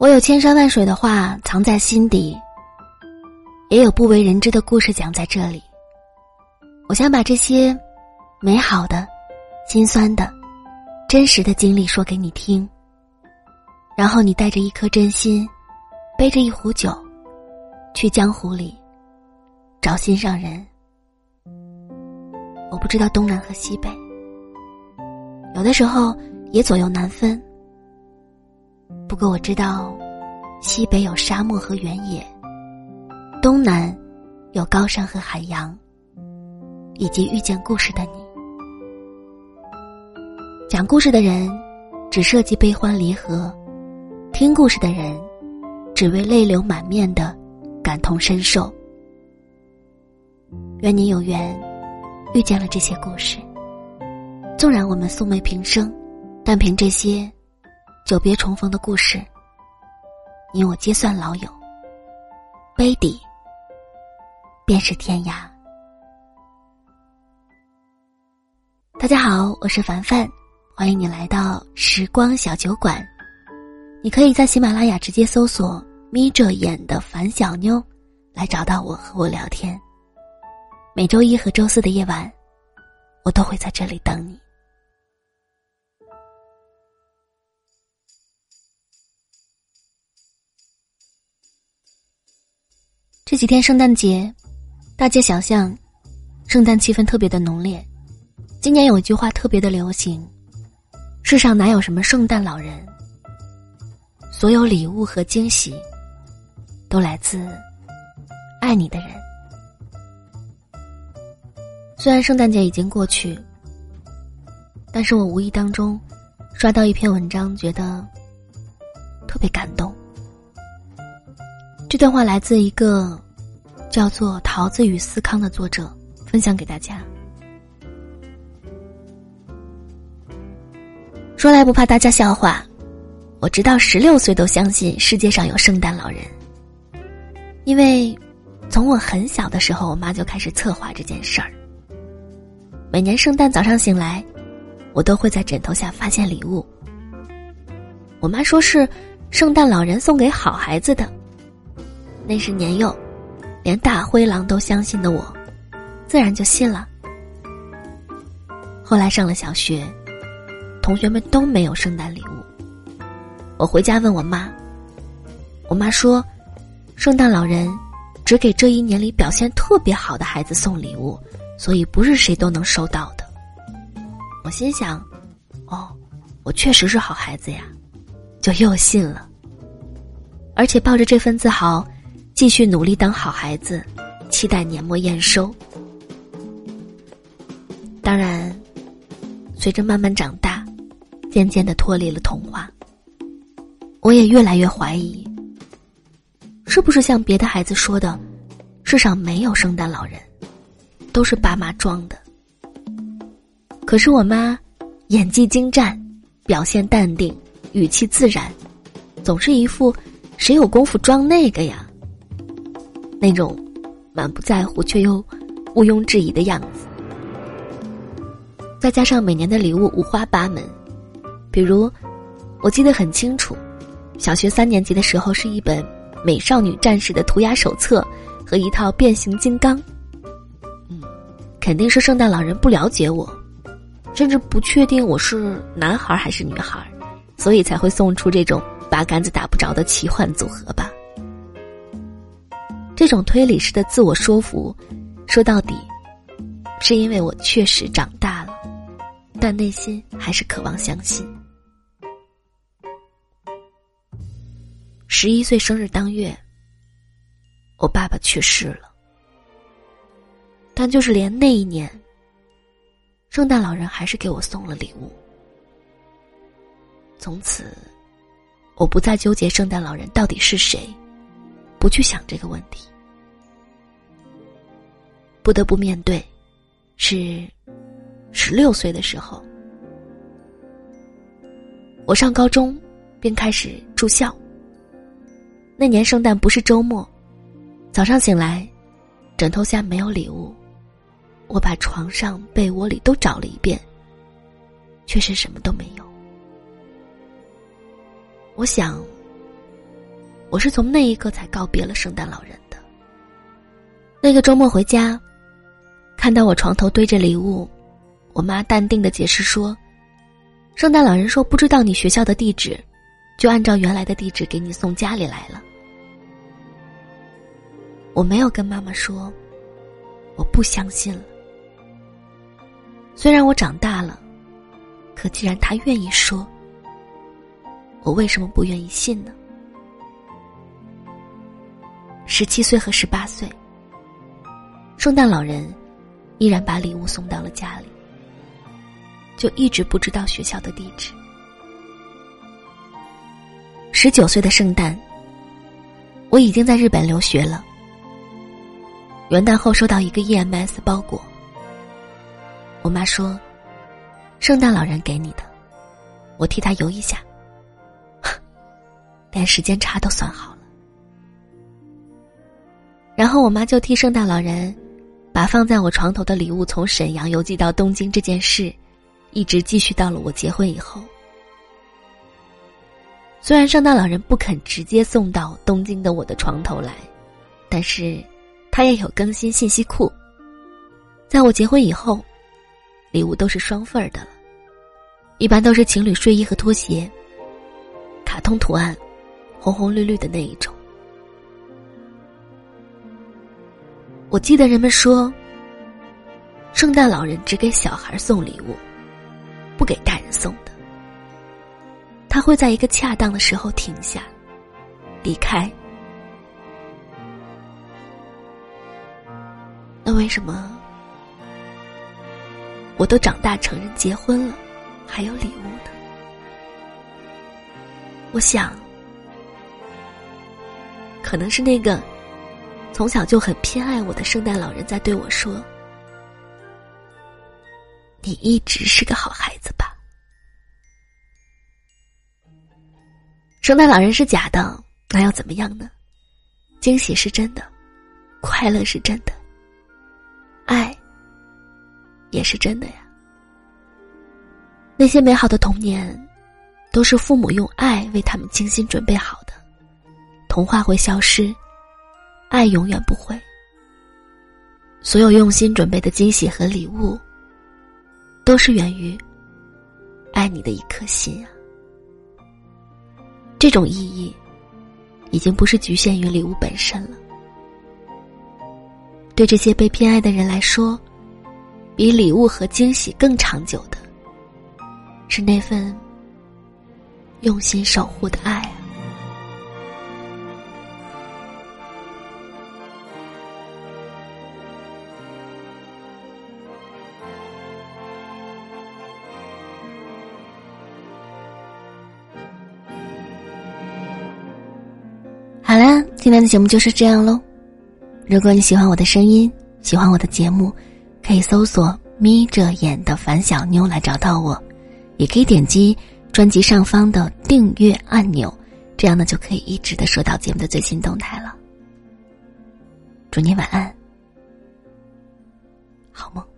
我有千山万水的话藏在心底，也有不为人知的故事讲在这里。我想把这些美好的、心酸的、真实的经历说给你听，然后你带着一颗真心，背着一壶酒，去江湖里找心上人。我不知道东南和西北，有的时候也左右难分。不过我知道，西北有沙漠和原野，东南有高山和海洋，以及遇见故事的你。讲故事的人只涉及悲欢离合，听故事的人只为泪流满面的感同身受。愿你有缘遇见了这些故事，纵然我们素昧平生，但凭这些。久别重逢的故事，你我皆算老友。杯底，便是天涯。大家好，我是凡凡，欢迎你来到时光小酒馆。你可以在喜马拉雅直接搜索“眯着眼的樊小妞”来找到我和我聊天。每周一和周四的夜晚，我都会在这里等你。这几天圣诞节，大街小巷，圣诞气氛特别的浓烈。今年有一句话特别的流行：“世上哪有什么圣诞老人，所有礼物和惊喜，都来自爱你的人。”虽然圣诞节已经过去，但是我无意当中刷到一篇文章，觉得特别感动。这段话来自一个叫做“桃子与思康”的作者，分享给大家。说来不怕大家笑话，我直到十六岁都相信世界上有圣诞老人，因为从我很小的时候，我妈就开始策划这件事儿。每年圣诞早上醒来，我都会在枕头下发现礼物。我妈说是圣诞老人送给好孩子的。那是年幼，连大灰狼都相信的我，自然就信了。后来上了小学，同学们都没有圣诞礼物。我回家问我妈，我妈说，圣诞老人只给这一年里表现特别好的孩子送礼物，所以不是谁都能收到的。我心想，哦，我确实是好孩子呀，就又信了，而且抱着这份自豪。继续努力当好孩子，期待年末验收。当然，随着慢慢长大，渐渐的脱离了童话，我也越来越怀疑，是不是像别的孩子说的，世上没有圣诞老人，都是爸妈装的。可是我妈演技精湛，表现淡定，语气自然，总是一副谁有功夫装那个呀？那种满不在乎却又毋庸置疑的样子，再加上每年的礼物五花八门，比如我记得很清楚，小学三年级的时候是一本《美少女战士》的涂鸦手册和一套变形金刚。嗯，肯定是圣诞老人不了解我，甚至不确定我是男孩还是女孩，所以才会送出这种八竿子打不着的奇幻组合吧。这种推理式的自我说服，说到底，是因为我确实长大了，但内心还是渴望相信。十一岁生日当月，我爸爸去世了，但就是连那一年，圣诞老人还是给我送了礼物。从此，我不再纠结圣诞老人到底是谁。不去想这个问题，不得不面对，是十六岁的时候，我上高中，便开始住校。那年圣诞不是周末，早上醒来，枕头下没有礼物，我把床上、被窝里都找了一遍，却是什么都没有。我想。我是从那一刻才告别了圣诞老人的。那个周末回家，看到我床头堆着礼物，我妈淡定的解释说：“圣诞老人说不知道你学校的地址，就按照原来的地址给你送家里来了。”我没有跟妈妈说，我不相信了。虽然我长大了，可既然他愿意说，我为什么不愿意信呢？十七岁和十八岁，圣诞老人依然把礼物送到了家里，就一直不知道学校的地址。十九岁的圣诞，我已经在日本留学了。元旦后收到一个 EMS 包裹，我妈说：“圣诞老人给你的，我替他邮一下。”连时间差都算好了。然后我妈就替圣诞老人把放在我床头的礼物从沈阳邮寄到东京这件事，一直继续到了我结婚以后。虽然圣诞老人不肯直接送到东京的我的床头来，但是。他也有更新信息库。在我结婚以后，礼物都是双份儿的了，一般都是情侣睡衣和拖鞋，卡通图案，红红绿绿的那一种。我记得人们说，圣诞老人只给小孩送礼物，不给大人送的。他会在一个恰当的时候停下，离开。那为什么我都长大成人结婚了，还有礼物呢？我想，可能是那个从小就很偏爱我的圣诞老人在对我说：“你一直是个好孩子吧。”圣诞老人是假的，那又怎么样呢？惊喜是真的，快乐是真的。爱也是真的呀。那些美好的童年，都是父母用爱为他们精心准备好的。童话会消失，爱永远不会。所有用心准备的惊喜和礼物，都是源于爱你的一颗心啊。这种意义，已经不是局限于礼物本身了。对这些被偏爱的人来说，比礼物和惊喜更长久的，是那份用心守护的爱啊！今天的节目就是这样喽。如果你喜欢我的声音，喜欢我的节目，可以搜索“眯着眼的樊小妞”来找到我，也可以点击专辑上方的订阅按钮，这样呢就可以一直的收到节目的最新动态了。祝你晚安，好梦。